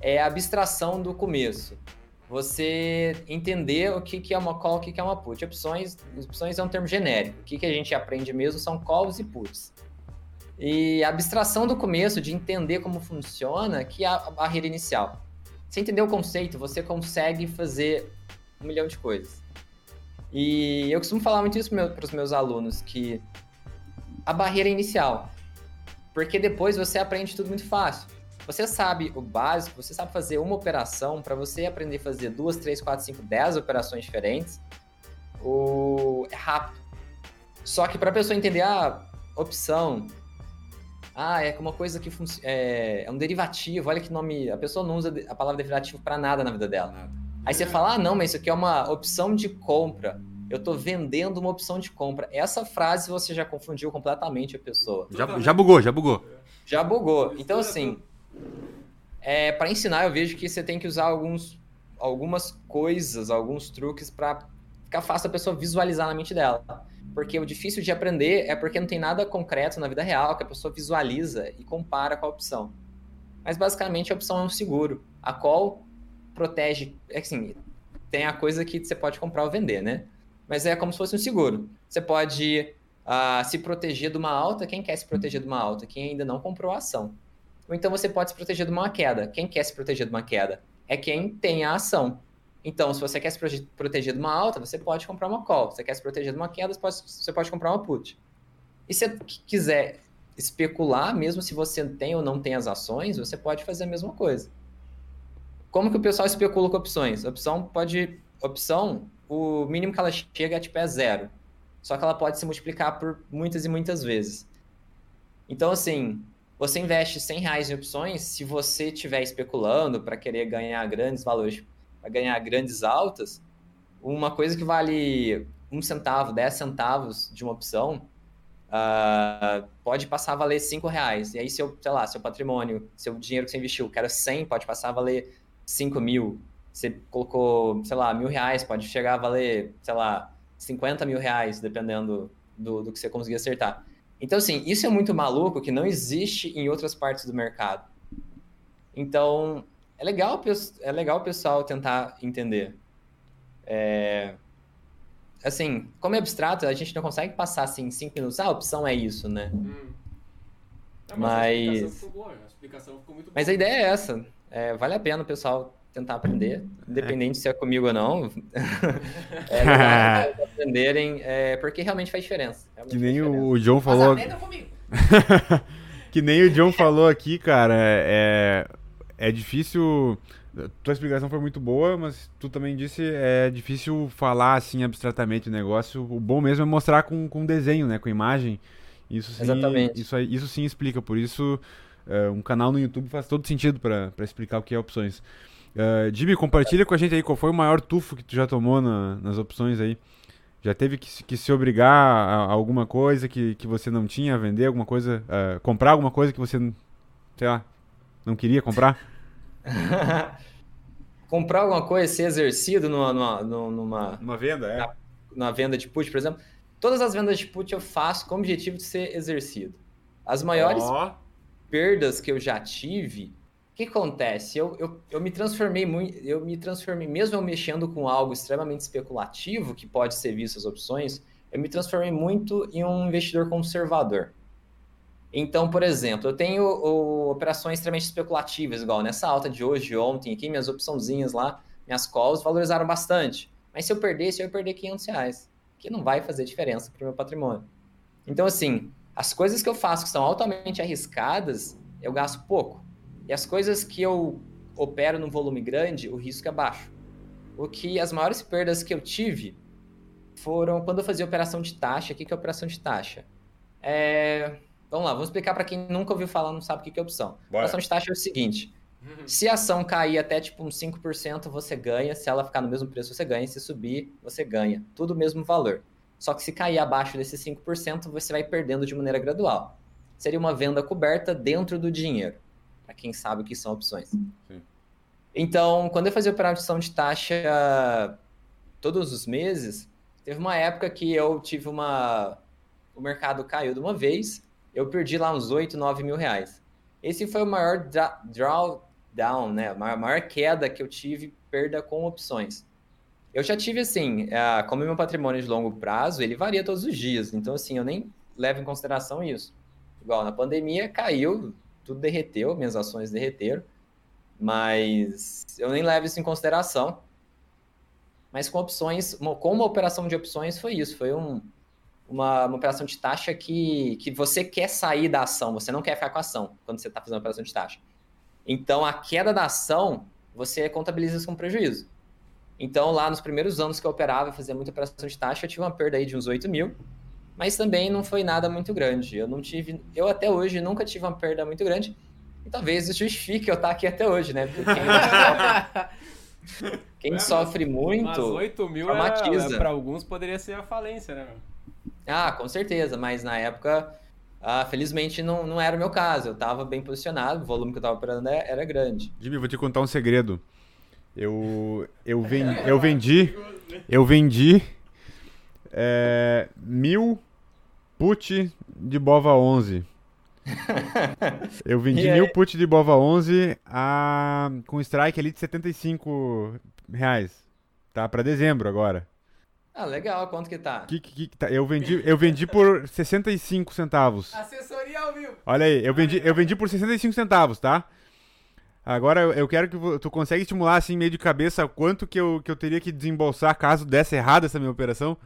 é a abstração do começo você entender o que, que é uma call, o que, que é uma put. Opções, opções é um termo genérico. O que, que a gente aprende mesmo são calls e puts. E a abstração do começo, de entender como funciona, que é a barreira inicial. Você entender o conceito, você consegue fazer um milhão de coisas. E eu costumo falar muito isso para os meus alunos, que a barreira é inicial. Porque depois você aprende tudo muito fácil. Você sabe o básico, você sabe fazer uma operação, para você aprender a fazer duas, três, quatro, cinco, dez operações diferentes, o... é rápido. Só que para a pessoa entender a ah, opção, ah, é uma coisa que é, é, um derivativo, olha que nome. A pessoa não usa a palavra derivativo para nada na vida dela. Aí você fala, ah, não, mas isso aqui é uma opção de compra. Eu estou vendendo uma opção de compra. Essa frase você já confundiu completamente a pessoa. Já, já bugou, já bugou. Já bugou. Então, assim, é, para ensinar, eu vejo que você tem que usar alguns, algumas coisas, alguns truques para ficar fácil a pessoa visualizar na mente dela. Porque o difícil de aprender é porque não tem nada concreto na vida real que a pessoa visualiza e compara com a opção. Mas basicamente a opção é um seguro. A qual protege. É assim, tem a coisa que você pode comprar ou vender, né? Mas é como se fosse um seguro. Você pode uh, se proteger de uma alta. Quem quer se proteger de uma alta? Quem ainda não comprou a ação. Ou então você pode se proteger de uma queda. Quem quer se proteger de uma queda? É quem tem a ação. Então, se você quer se proteger de uma alta, você pode comprar uma call. Se você quer se proteger de uma queda, você pode, você pode comprar uma put. E se você quiser especular, mesmo se você tem ou não tem as ações, você pode fazer a mesma coisa. Como que o pessoal especula com opções? opção pode. Opção, o mínimo que ela chega é tipo é zero. Só que ela pode se multiplicar por muitas e muitas vezes. Então, assim, você investe 100 reais em opções, se você estiver especulando para querer ganhar grandes valores, para ganhar grandes altas, uma coisa que vale um centavo, 10 centavos de uma opção, uh, pode passar a valer 5 reais. E aí, seu, sei lá, seu patrimônio, seu dinheiro que você investiu, que era 100, pode passar a valer 5 mil. Você colocou, sei lá, mil reais, pode chegar a valer, sei lá, 50 mil reais, dependendo do, do que você conseguir acertar. Então, assim, isso é muito maluco que não existe em outras partes do mercado. Então, é legal, é legal o pessoal tentar entender. É... Assim, como é abstrato, a gente não consegue passar assim cinco minutos. Ah, a opção é isso, né? Hum. mas, mas... A explicação ficou boa, a explicação ficou muito boa. Mas a ideia é essa. É, vale a pena o pessoal tentar aprender, independente se é comigo ou não. é legal aprenderem, é, porque realmente faz diferença. Realmente que nem diferença. o John falou. que nem o John falou aqui, cara. É, é difícil. Tua explicação foi muito boa, mas tu também disse é difícil falar assim abstratamente o negócio. O bom mesmo é mostrar com, com desenho, né? Com imagem. Isso sim, Exatamente. Isso, isso sim explica. Por isso, uh, um canal no YouTube faz todo sentido para explicar o que é opções. Uh, Jimmy, compartilha com a gente aí qual foi o maior tufo que tu já tomou na, nas opções aí. Já teve que, que se obrigar a, a, alguma coisa que, que você não tinha, a vender alguma coisa, uh, comprar alguma coisa que você, sei lá, não queria comprar? comprar alguma coisa, ser exercido numa, numa, numa, numa venda, é. Na, numa venda de put, por exemplo. Todas as vendas de put eu faço com o objetivo de ser exercido. As maiores oh. perdas que eu já tive, que acontece? Eu, eu, eu me transformei muito, eu me transformei, mesmo eu mexendo com algo extremamente especulativo, que pode ser visto as opções, eu me transformei muito em um investidor conservador. Então, por exemplo, eu tenho o, operações extremamente especulativas, igual nessa alta de hoje, ontem, aqui, minhas opçãozinhas lá, minhas calls valorizaram bastante. Mas se eu perdesse, eu ia perder 500 reais que não vai fazer diferença para o meu patrimônio. Então, assim, as coisas que eu faço que são altamente arriscadas, eu gasto pouco. E as coisas que eu opero num volume grande, o risco é baixo. O que as maiores perdas que eu tive foram quando eu fazia operação de taxa. O que é operação de taxa? É... Vamos lá, vamos explicar para quem nunca ouviu falar, não sabe o que é opção. Bora. Operação de taxa é o seguinte: se a ação cair até tipo uns 5%, você ganha. Se ela ficar no mesmo preço, você ganha. Se subir, você ganha. Tudo o mesmo valor. Só que se cair abaixo desses 5%, você vai perdendo de maneira gradual. Seria uma venda coberta dentro do dinheiro. Para quem sabe o que são opções. Sim. Então, quando eu fazia operação de taxa todos os meses, teve uma época que eu tive uma. O mercado caiu de uma vez, eu perdi lá uns 8, 9 mil reais. Esse foi o maior draw down, né? A maior queda que eu tive, perda com opções. Eu já tive, assim, como meu patrimônio de longo prazo, ele varia todos os dias. Então, assim, eu nem levo em consideração isso. Igual na pandemia, caiu, tudo derreteu, minhas ações derreteram. Mas eu nem levo isso em consideração. Mas com opções, com uma operação de opções, foi isso. Foi um, uma, uma, operação de taxa que, que você quer sair da ação, você não quer ficar com a ação quando você está fazendo operação de taxa. Então, a queda da ação, você contabiliza isso como prejuízo. Então, lá nos primeiros anos que eu operava, fazia muita operação de taxa, eu tive uma perda aí de uns 8 mil, mas também não foi nada muito grande. Eu não tive, eu até hoje nunca tive uma perda muito grande, e talvez isso justifique eu estar aqui até hoje, né? Porque quem, sofre, quem é, sofre muito. Mas 8 mil para alguns poderia ser a falência, né? Ah, com certeza, mas na época ah, felizmente não, não era o meu caso. Eu estava bem posicionado, o volume que eu estava operando é, era grande. Jimmy, vou te contar um segredo. Eu, eu, vendi, eu vendi, eu vendi é, mil put de Bova 11. Eu vendi mil put de Bova 11 a, com strike ali de 75 reais. Tá para dezembro agora. Ah, legal. Quanto que tá? Que, que, que tá? Eu, vendi, eu vendi por 65 centavos. Assessoria ao vivo. Olha aí, eu vendi, eu vendi por 65 centavos, tá? Agora eu quero que tu consegue estimular assim meio de cabeça quanto que eu, que eu teria que desembolsar caso desse errado essa minha operação.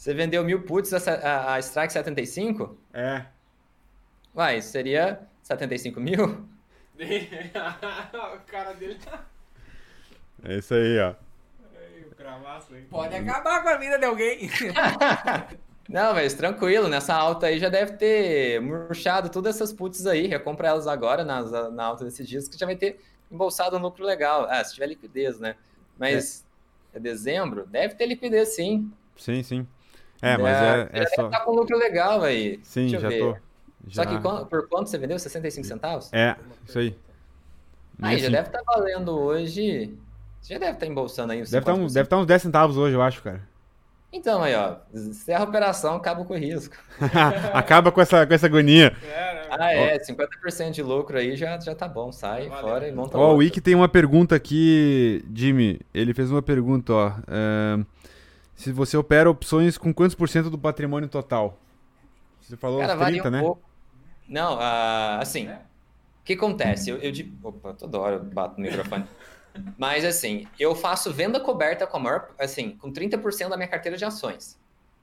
Você vendeu mil puts a, a, a Strike 75? É. Uai, seria 75 mil? o cara dele tá. É isso aí, ó cravaço aí. Pode acabar com a vida de alguém. Não, mas tranquilo, nessa alta aí já deve ter murchado todas essas puts aí, recompra elas agora nas, na alta desses dias, que já vai ter embolsado um lucro legal. Ah, se tiver liquidez, né? Mas é, é dezembro, deve ter liquidez sim. Sim, sim. É, mas é, é, é só... tá com lucro legal aí. Sim, já ver. tô. Já... Só que por quanto você vendeu? 65 centavos? É, isso aí. Aí, já deve estar tá valendo hoje você já deve estar embolsando aí uns Deve estar tá um, deve estar tá uns 10 centavos hoje, eu acho, cara. Então, aí, ó. Encerra a operação, acaba com o risco. acaba com essa, com essa agonia. É, né? Ah, é. 50% de lucro aí já, já tá bom. Sai Valeu. fora e monta Ó, o Wiki tem uma pergunta aqui, Jimmy. Ele fez uma pergunta, ó. Uh, se você opera opções com quantos por cento do patrimônio total? Você falou Cara, 30, um né? Pouco. Não, uh, assim... O que acontece? Eu, eu de... Opa, toda hora eu bato no microfone. Mas assim, eu faço venda coberta com a maior, assim, com 30% da minha carteira de ações.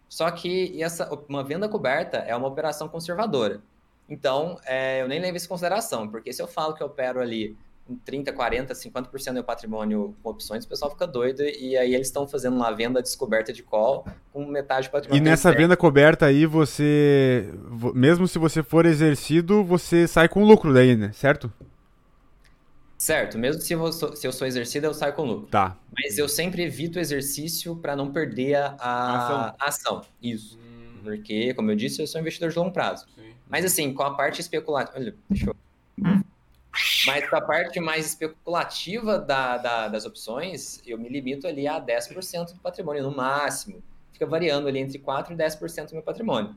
Só que essa, uma venda coberta é uma operação conservadora. Então, é, eu nem levo isso em consideração, porque se eu falo que eu opero ali 30, 40, 50% do meu patrimônio com opções, o pessoal fica doido e aí eles estão fazendo uma venda descoberta de call com metade do patrimônio. E nessa venda coberta aí, você, mesmo se você for exercido, você sai com lucro daí, né? Certo? Certo, mesmo se eu, sou, se eu sou exercido, eu saio com lucro. Tá. Mas eu sempre evito o exercício para não perder a, a ação. ação. Isso. Hum. Porque, como eu disse, eu sou investidor de longo prazo. Sim. Mas assim, com a parte especulativa. Olha, deixa eu. Mas a parte mais especulativa da, da, das opções, eu me limito ali a 10% do patrimônio, no máximo. Fica variando ali entre 4% e 10% do meu patrimônio.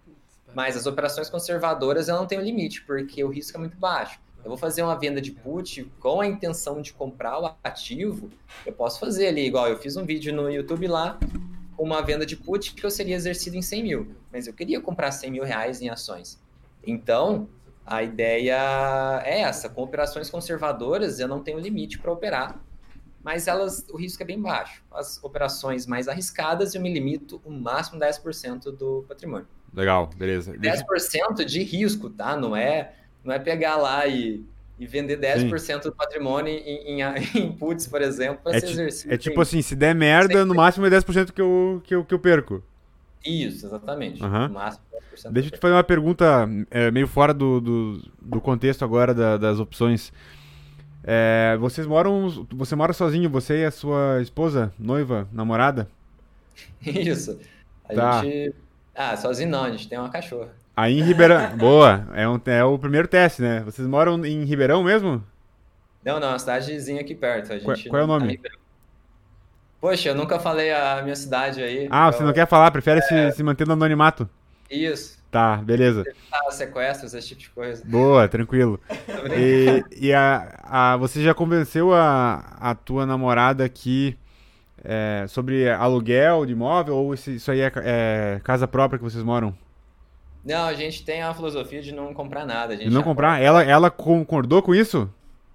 Mas as operações conservadoras eu não tenho limite, porque o risco é muito baixo eu vou fazer uma venda de put com a intenção de comprar o ativo, eu posso fazer ali, igual eu fiz um vídeo no YouTube lá, com uma venda de put que eu seria exercido em 100 mil, mas eu queria comprar 100 mil reais em ações. Então, a ideia é essa, com operações conservadoras eu não tenho limite para operar, mas elas, o risco é bem baixo. As operações mais arriscadas eu me limito o máximo 10% do patrimônio. Legal, beleza. 10% de risco, tá? Não é não é pegar lá e, e vender 10% Sim. do patrimônio em, em, em puts, por exemplo, para é ser exercido. É tipo assim, se der merda, no máximo é 10% que eu, que, eu, que eu perco. Isso, exatamente. Uhum. Máximo 10%. Deixa eu te fazer uma pergunta é, meio fora do, do, do contexto agora da, das opções. É, vocês moram. Você mora sozinho, você e a sua esposa, noiva, namorada? Isso. A tá. gente. Ah, sozinho não, a gente tem uma cachorra. Aí em Ribeirão. Boa, é, um, é o primeiro teste, né? Vocês moram em Ribeirão mesmo? Não, não, uma cidadezinha aqui perto. A gente qual, qual é o tá nome? Tá Poxa, eu nunca falei a minha cidade aí. Ah, então... você não quer falar, prefere é... se, se manter no anonimato? Isso. Tá, beleza. Sequestros, esse tipo de coisa. Boa, tranquilo. e e a, a, você já convenceu a, a tua namorada aqui é, sobre aluguel de imóvel ou isso, isso aí é, é casa própria que vocês moram? Não, a gente tem a filosofia de não comprar nada. de não comprar? Ela, ela concordou com isso?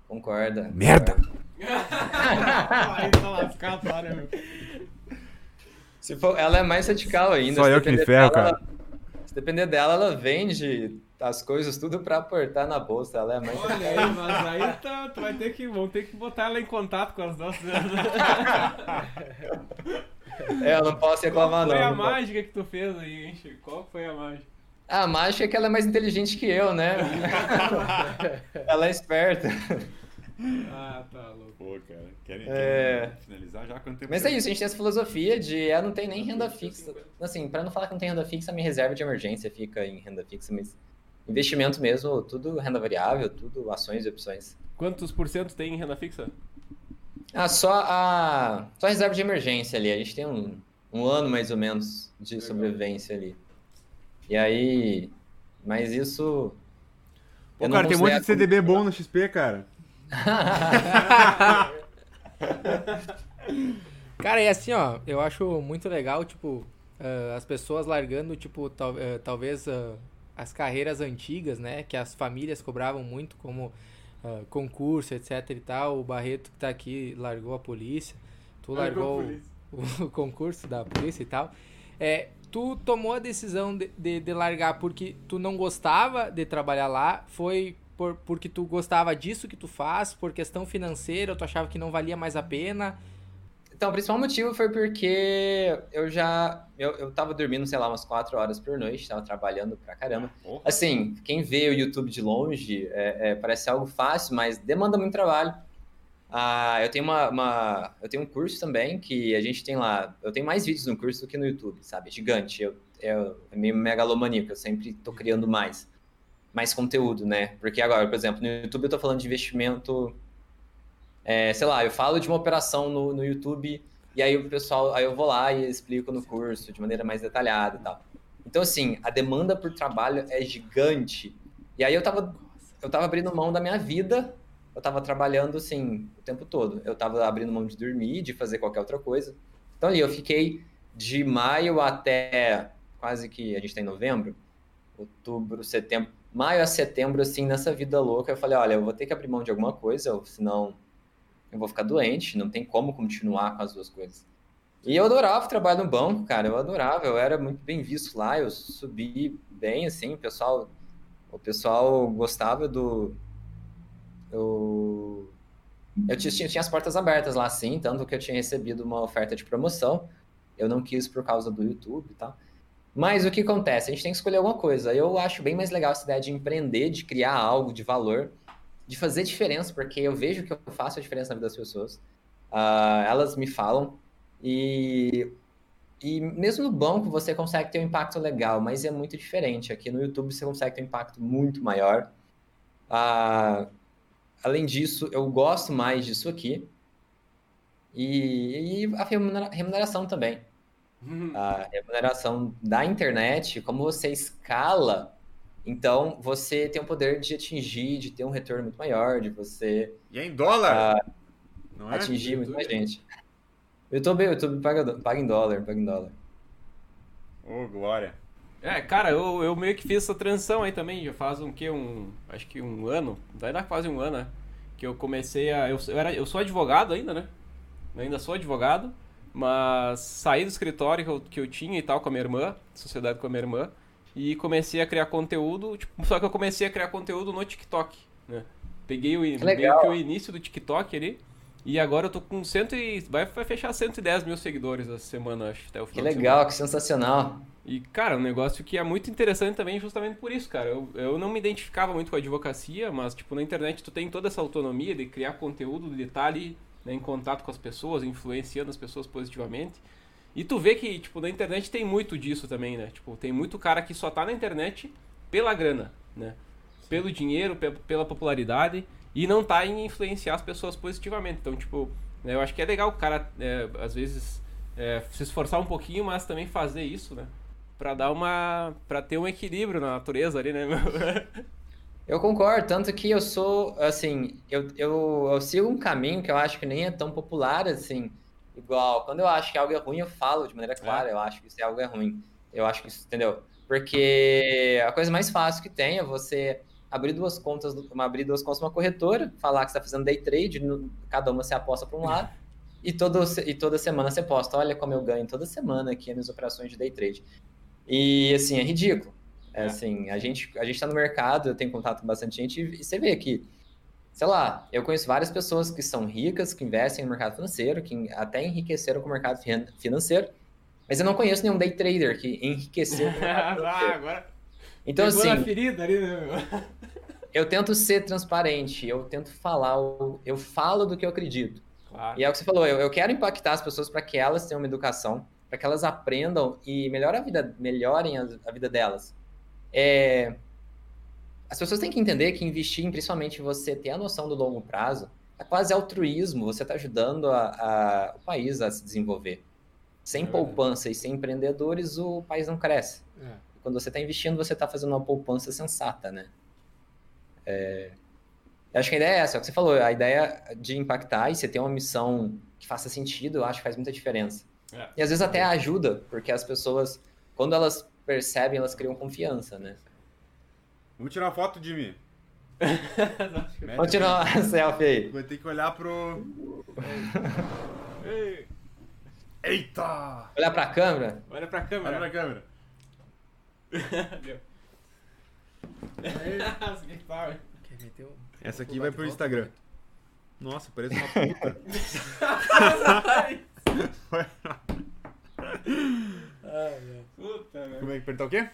Concorda. Merda! Se for, ela é mais radical ainda. Só eu que me ferro, dela, cara. Se depender dela, ela vende as coisas tudo pra aportar na bolsa. Ela é mais Olha aí, mas aí tá, tu vai ter que, vão ter que botar ela em contato com as nossas. é, eu não posso reclamar, Qual não. Qual foi a não mágica que tu fez aí, hein, Chico? Qual foi a mágica? A mágica é que ela é mais inteligente que eu, né? ela é esperta. Ah, tá louco. Pô, cara, querem, é... finalizar já quanto tempo? Mas é isso, a gente tem essa filosofia de ela não tem nem renda fixa. Assim, para não falar que não tem renda fixa, minha reserva de emergência fica em renda fixa, mas investimento mesmo, tudo renda variável, tudo ações e opções. Quantos por cento tem em renda fixa? Ah, só a, só a reserva de emergência ali. A gente tem um, um ano mais ou menos de Legal. sobrevivência ali. E aí. Mas isso. Pô, cara, tem um monte de CDB bom no XP, cara. cara, é assim, ó, eu acho muito legal, tipo, uh, as pessoas largando, tipo, tal, uh, talvez uh, as carreiras antigas, né, que as famílias cobravam muito, como concurso, etc e tal. O Barreto que tá aqui largou a polícia, tu largou, largou o, o concurso da polícia e tal. É, tu tomou a decisão de, de, de, largar porque tu não gostava de trabalhar lá? Foi por, porque tu gostava disso que tu faz? Por questão financeira? Tu achava que não valia mais a pena? Então, o principal motivo foi porque eu já. Eu, eu tava dormindo, sei lá, umas 4 horas por noite, tava trabalhando pra caramba. Assim, quem vê o YouTube de longe é, é, parece algo fácil, mas demanda muito trabalho. Ah, eu tenho uma, uma, eu tenho um curso também que a gente tem lá. Eu tenho mais vídeos no curso do que no YouTube, sabe? Gigante. Eu, eu é meio megalomaníaco, eu sempre tô criando mais, mais conteúdo, né? Porque agora, por exemplo, no YouTube eu tô falando de investimento. É, sei lá, eu falo de uma operação no, no YouTube e aí o pessoal, aí eu vou lá e explico no curso de maneira mais detalhada e tal. Então, assim, a demanda por trabalho é gigante. E aí eu tava, eu tava abrindo mão da minha vida eu estava trabalhando assim o tempo todo. Eu estava abrindo mão de dormir, de fazer qualquer outra coisa. Então ali eu fiquei de maio até quase que a gente está em novembro, outubro, setembro, maio a setembro, assim, nessa vida louca, eu falei, olha, eu vou ter que abrir mão de alguma coisa, senão eu vou ficar doente, não tem como continuar com as duas coisas. E eu adorava trabalhar no banco, cara, eu adorava, eu era muito bem visto lá, eu subi bem, assim, o pessoal, o pessoal gostava do... Eu, eu tinha, tinha as portas abertas lá, sim, tanto que eu tinha recebido uma oferta de promoção, eu não quis por causa do YouTube e tal. Mas o que acontece? A gente tem que escolher alguma coisa. Eu acho bem mais legal essa ideia de empreender, de criar algo de valor, de fazer diferença, porque eu vejo que eu faço a diferença na vida das pessoas. Uh, elas me falam. E, e mesmo no banco você consegue ter um impacto legal, mas é muito diferente. Aqui no YouTube você consegue ter um impacto muito maior. Uh, além disso, eu gosto mais disso aqui. E, e a remuneração também. Uhum. A remuneração da internet, como você escala, então você tem o poder de atingir, de ter um retorno muito maior, de você. E é em dólar? Uh, Não é? Atingir muito mais gente. O YouTube, YouTube paga, paga em dólar, paga em dólar. Ô, oh, glória. É, cara, eu, eu meio que fiz essa transição aí também, já faz um que um, acho que um ano, vai dar quase um ano, né? Que eu comecei a, eu, eu, era, eu sou advogado ainda, né? Eu ainda sou advogado, mas saí do escritório que eu, que eu tinha e tal com a minha irmã, sociedade com a minha irmã, e comecei a criar conteúdo, tipo, só que eu comecei a criar conteúdo no TikTok, né? Peguei o, meio que o início do TikTok ali, e agora eu tô com cento e... vai, vai fechar 110 mil seguidores essa semana, acho, até o final Que legal, que sensacional. E, cara, um negócio que é muito interessante também justamente por isso, cara. Eu, eu não me identificava muito com a advocacia, mas, tipo, na internet tu tem toda essa autonomia de criar conteúdo, de estar ali né, em contato com as pessoas, influenciando as pessoas positivamente. E tu vê que, tipo, na internet tem muito disso também, né? Tipo, tem muito cara que só tá na internet pela grana, né? Pelo dinheiro, pela popularidade e não tá em influenciar as pessoas positivamente. Então, tipo, né, eu acho que é legal o cara, é, às vezes, é, se esforçar um pouquinho, mas também fazer isso, né? Pra dar uma. pra ter um equilíbrio na natureza ali, né? Eu concordo, tanto que eu sou, assim, eu, eu, eu sigo um caminho que eu acho que nem é tão popular, assim, igual, quando eu acho que algo é ruim, eu falo de maneira é. clara, é. eu acho que isso é algo é ruim, eu acho que isso, entendeu? Porque a coisa mais fácil que tem é você abrir duas contas, uma, abrir duas contas uma corretora, falar que você está fazendo day trade, cada uma você aposta para um lado, e, todo, e toda semana você posta, olha como eu ganho toda semana aqui nas operações de day trade. E, assim, é ridículo. É, é, assim, a gente, a gente tá no mercado, eu tenho contato com bastante gente e você vê que, sei lá, eu conheço várias pessoas que são ricas, que investem no mercado financeiro, que até enriqueceram com o mercado financeiro, mas eu não conheço nenhum day trader que enriqueceu com o mercado ah, agora... Então, assim... Ali, né, eu tento ser transparente, eu tento falar, eu falo do que eu acredito. Claro. E é o que você falou, eu, eu quero impactar as pessoas para que elas tenham uma educação, para que elas aprendam e melhorem a vida, melhorem a, a vida delas. É... As pessoas têm que entender que investir, principalmente você ter a noção do longo prazo, é quase altruísmo, você está ajudando a, a, o país a se desenvolver. Sem é poupança e sem empreendedores, o país não cresce. É. Quando você está investindo, você está fazendo uma poupança sensata, né? É... Eu acho que a ideia é essa, é o que você falou, a ideia de impactar e você ter uma missão que faça sentido, eu acho que faz muita diferença. É. E às vezes até ajuda, porque as pessoas, quando elas percebem, elas criam confiança, né? Vamos tirar uma foto, Jimmy. Vamos tirar uma selfie aí. Vai ter que olhar pro. Eita! Olhar pra câmera? Olha pra câmera. Olha pra câmera. Essa aqui vai pro Instagram. Nossa, parece uma puta. Como é que apertar o quê?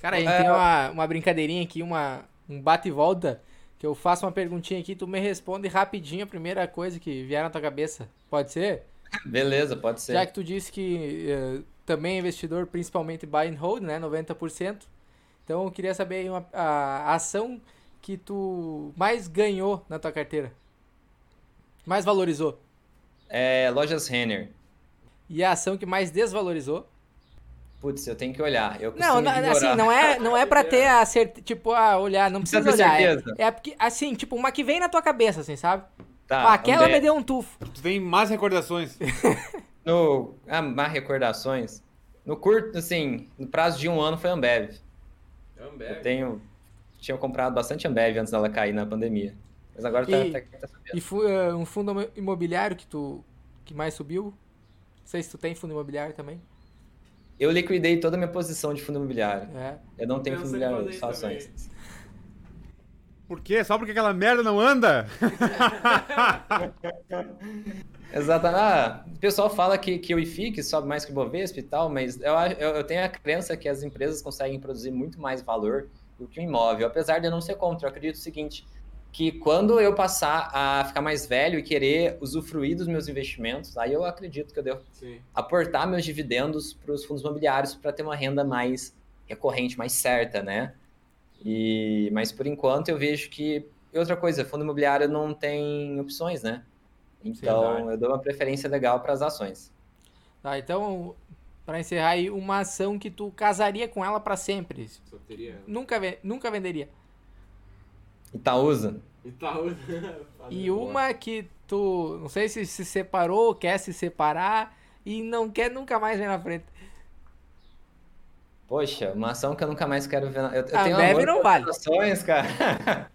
Cara, a gente é... tem uma, uma brincadeirinha aqui, uma, um bate e volta, que eu faço uma perguntinha aqui, tu me responde rapidinho a primeira coisa que vier na tua cabeça. Pode ser? Beleza, pode ser. Já que tu disse que uh, também é investidor, principalmente buy and hold, né, 90%. Então eu queria saber uma, a, a ação que tu mais ganhou na tua carteira. Mais valorizou. É, lojas Renner. E a ação que mais desvalorizou? Putz, eu tenho que olhar. Eu não, não assim, não é, não é pra ter a certeza, tipo, ah, olhar, não precisa olhar. É, é, porque, assim, tipo, uma que vem na tua cabeça, assim, sabe? Tá, ah, aquela me deu um tufo. Tu tem más recordações. no, ah, más recordações? No curto, assim, no prazo de um ano foi Ambev. Ambev? Eu tenho, tinham comprado bastante Ambev antes dela cair na pandemia. Mas agora tá, E- tá, tá subindo. E fu- uh, um fundo imobiliário que tu que mais subiu? Não sei se tu tem fundo imobiliário também. Eu liquidei toda a minha posição de fundo imobiliário. É. Eu não tenho Eu fundo imobiliário, só ações. Por quê? Só porque aquela merda não anda? Exatamente. Ah, o pessoal fala que, que o IFIX sobe mais que o Bovespa e tal, mas eu, eu, eu tenho a crença que as empresas conseguem produzir muito mais valor do que o imóvel. Apesar de eu não ser contra, eu acredito o seguinte, que quando eu passar a ficar mais velho e querer usufruir dos meus investimentos, aí eu acredito que eu devo Sim. aportar meus dividendos para os fundos imobiliários para ter uma renda mais recorrente, mais certa, né? E, mas por enquanto eu vejo que. E outra coisa, fundo imobiliário não tem opções, né? Então Verdade. eu dou uma preferência legal para as ações. Tá, então, pra encerrar aí, uma ação que tu casaria com ela pra sempre. Só teria. Nunca, nunca venderia. Itaúsa. Itaú. E uma que tu, não sei se se separou, quer se separar e não quer nunca mais ver na frente. Poxa, uma ação que eu nunca mais quero ver. na- Eu, eu A tenho Ambev não vale. ações, cara.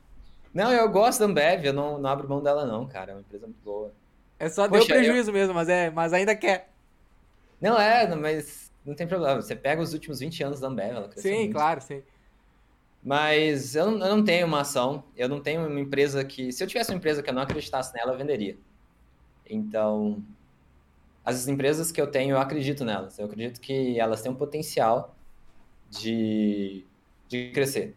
Não, eu gosto da Ambev, eu não, não abro mão dela, não, cara. É uma empresa muito boa. É só deu Poxa, eu- prejuízo mesmo, mas é, mas ainda quer. Não é, mas não tem problema. Você pega os últimos 20 anos da Ambev, ela cresceu Sim, muito. claro, sim. Mas eu não, eu não tenho uma ação, eu não tenho uma empresa que. Se eu tivesse uma empresa que eu não acreditasse nela, eu venderia. Então, as empresas que eu tenho, eu acredito nelas. Eu acredito que elas têm um potencial de, de crescer.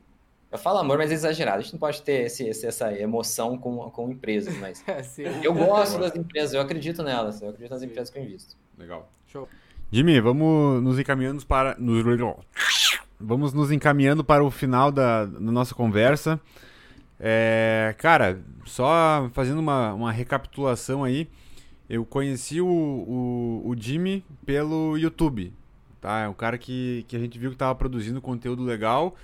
Eu falo amor, mas é exagerado. A gente não pode ter esse, esse- essa emoção com, com empresas, mas É, sim. eu gosto das empresas, eu acredito nelas, eu acredito nas empresas que eu invisto. Legal. Show. Jimmy, vamos nos encaminhando para. nos- Vamos nos encaminhando para o final da, da nossa conversa. É, cara, só fazendo uma, uma recapitulação aí, eu conheci o, o, o Jimmy pelo YouTube. Tá? É um cara que, que a gente viu que estava produzindo conteúdo legal.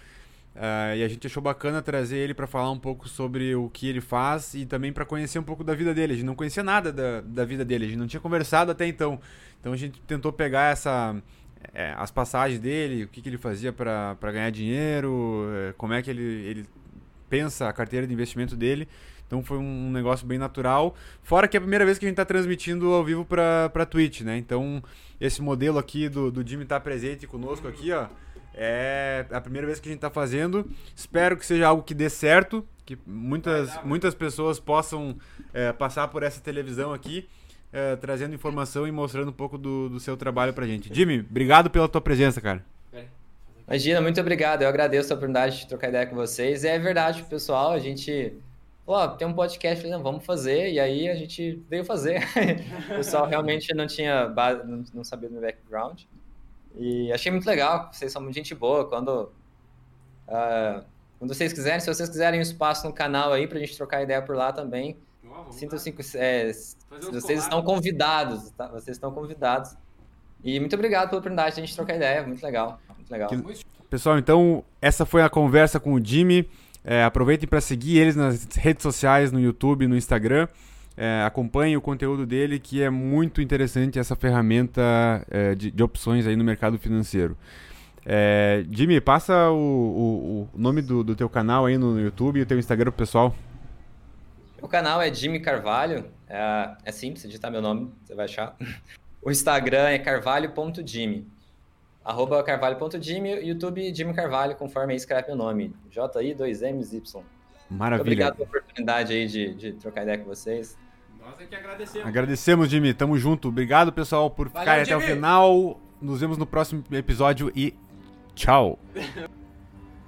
ah, e a gente achou bacana trazer ele para falar um pouco sobre o que ele faz e também para conhecer um pouco da vida dele. A gente não conhecia nada da, da vida dele, a gente não tinha conversado até então. Então a gente tentou pegar essa é, as passagens dele, o que, que ele fazia para ganhar dinheiro, é, como é que ele, ele pensa a carteira de investimento dele. Então foi um, negócio bem natural. Fora que é a primeira vez que a gente está transmitindo ao vivo para Twitch, né? Então esse modelo aqui do, do Jimmy estar presente conosco aqui, ó. É a primeira vez que a gente está fazendo. Espero que seja algo que dê certo, que muitas, muitas pessoas possam é, passar por essa televisão aqui, é, trazendo informação e mostrando um pouco do, do seu trabalho pra gente. Jimmy, obrigado pela tua presença, cara. Imagina, muito obrigado. Eu agradeço a oportunidade de trocar ideia com vocês. É verdade, pessoal, a gente. Tem um podcast, vamos fazer, e aí a gente veio fazer. o pessoal realmente não tinha base, não, não sabia do meu background. E achei muito legal, vocês são muito gente boa. Quando, ah, quando vocês quiserem, se vocês quiserem um espaço no canal aí pra gente trocar ideia por lá também, sintam-se. É, vocês estão convidados, tá? Vocês estão convidados. E muito obrigado pela oportunidade de a gente trocar ideia, muito legal. Muito legal. Que- Pessoal, então essa foi a conversa com o Jimmy. É, aproveitem para seguir eles nas redes sociais, no YouTube, no Instagram. É, acompanhem o conteúdo dele, que é muito interessante essa ferramenta é, de, de opções aí no mercado financeiro. É, Jimmy, passa o, o- o nome do, do teu canal aí no YouTube e o teu Instagram pro pessoal. O canal é Jimmy Carvalho. É, é simples, digitar meu nome, você vai achar. O Instagram é carvalho.jimmy. Arroba carvalho.jimmy. YouTube Jimmy Carvalho, conforme aí escreve meu nome. J-I-2-M-Y. Maravilha. Obrigado pela oportunidade aí de, de trocar ideia com vocês. Nós é que agradecemos. Agradecemos, Jimmy. Tamo junto. Obrigado, pessoal, por Valeu, ficarem até o final. Nos vemos no próximo episódio e tchau.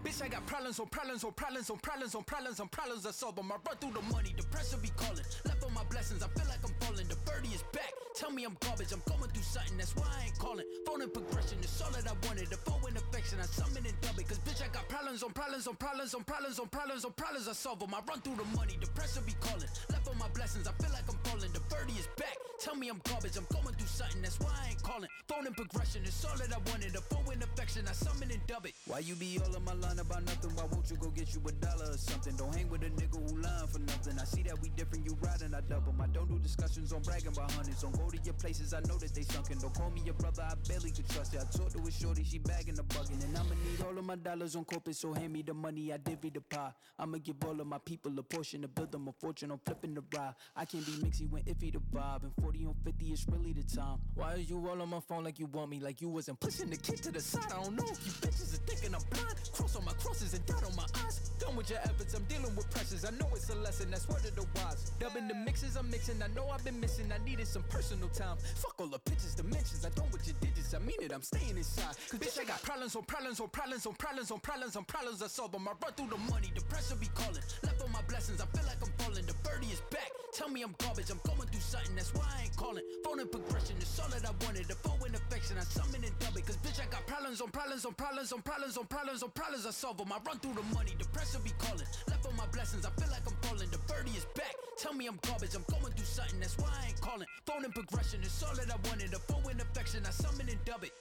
Bitch, I got problems on problems on problems on problems on problems on problems I solve 'em. I run through the money, the pressure be calling. Left on my blessings, I feel like I'm falling. The birdie is back. Tell me I'm garbage, I'm going through something, that's why I ain't calling. Phone in progression, it's all that I wanted. The phone in affection, I summon and dub it. Cause bitch, I got problems on problems on problems on problems on problems on problems I solve 'em. I run through the money, the pressure be calling. Left on my blessings, I feel like I'm falling. The birdie is back. Tell me I'm garbage, I'm going through something, that's why I ain't calling. Phone in progression, it's all that I wanted. A phone in affection, I summon and dub it. Why you be all on my line about nothing? Why won't you go get you a dollar or something? Don't hang with a nigga who lying for nothing. I see that we different, you riding, I double. I don't do discussions on bragging about hundreds. Don't go to your places, I know that they sunken. Don't call me your brother, I barely could trust it. I talked to a shorty, she bagging the bugging. And I'ma need all of my dollars on corporate, so hand me the money, I divvy the pie. I'ma give all of my people a portion to build them a fortune. I'm flipping the ride. I can't be mixy when iffy the vibe. And 40 on 50 is really the time. Why is you all on my phone like you want me? Like you wasn't pushing the kid to the side. I don't know if you bitches are thinking I'm blind. Cross on my crosses and dot on my eyes. Done with your efforts, I'm dealing with pressures. I know it's a lesson, that's word of the wise. Dubbing the mixes I'm mixing, I know I've been missing. I needed some personal time. Fuck all the pictures, dimensions. I don't with your digits, I mean it, I'm staying inside. Cause bitch, I got problems on problems on problems on problems on problems on problems I solve them. I run through the money, the pressure be calling. Left on my blessings, I feel like I'm falling. The birdie is back. Tell me I'm garbage, I'm going through something, that's why I ain't calling. Phone in progression, it's all that I wanted. The phone in affection, I summon and dub it. Cause bitch, I got problems on problems on problems on problems on problems on problems I solve them. I run through the money, the pressure be calling. Left on my blessings, I feel like I'm falling. The birdie is back. Tell me I'm garbage, I'm going through something, that's why I ain't calling. Phone in progression, it's all that I wanted. The phone in affection, I summon and dub it.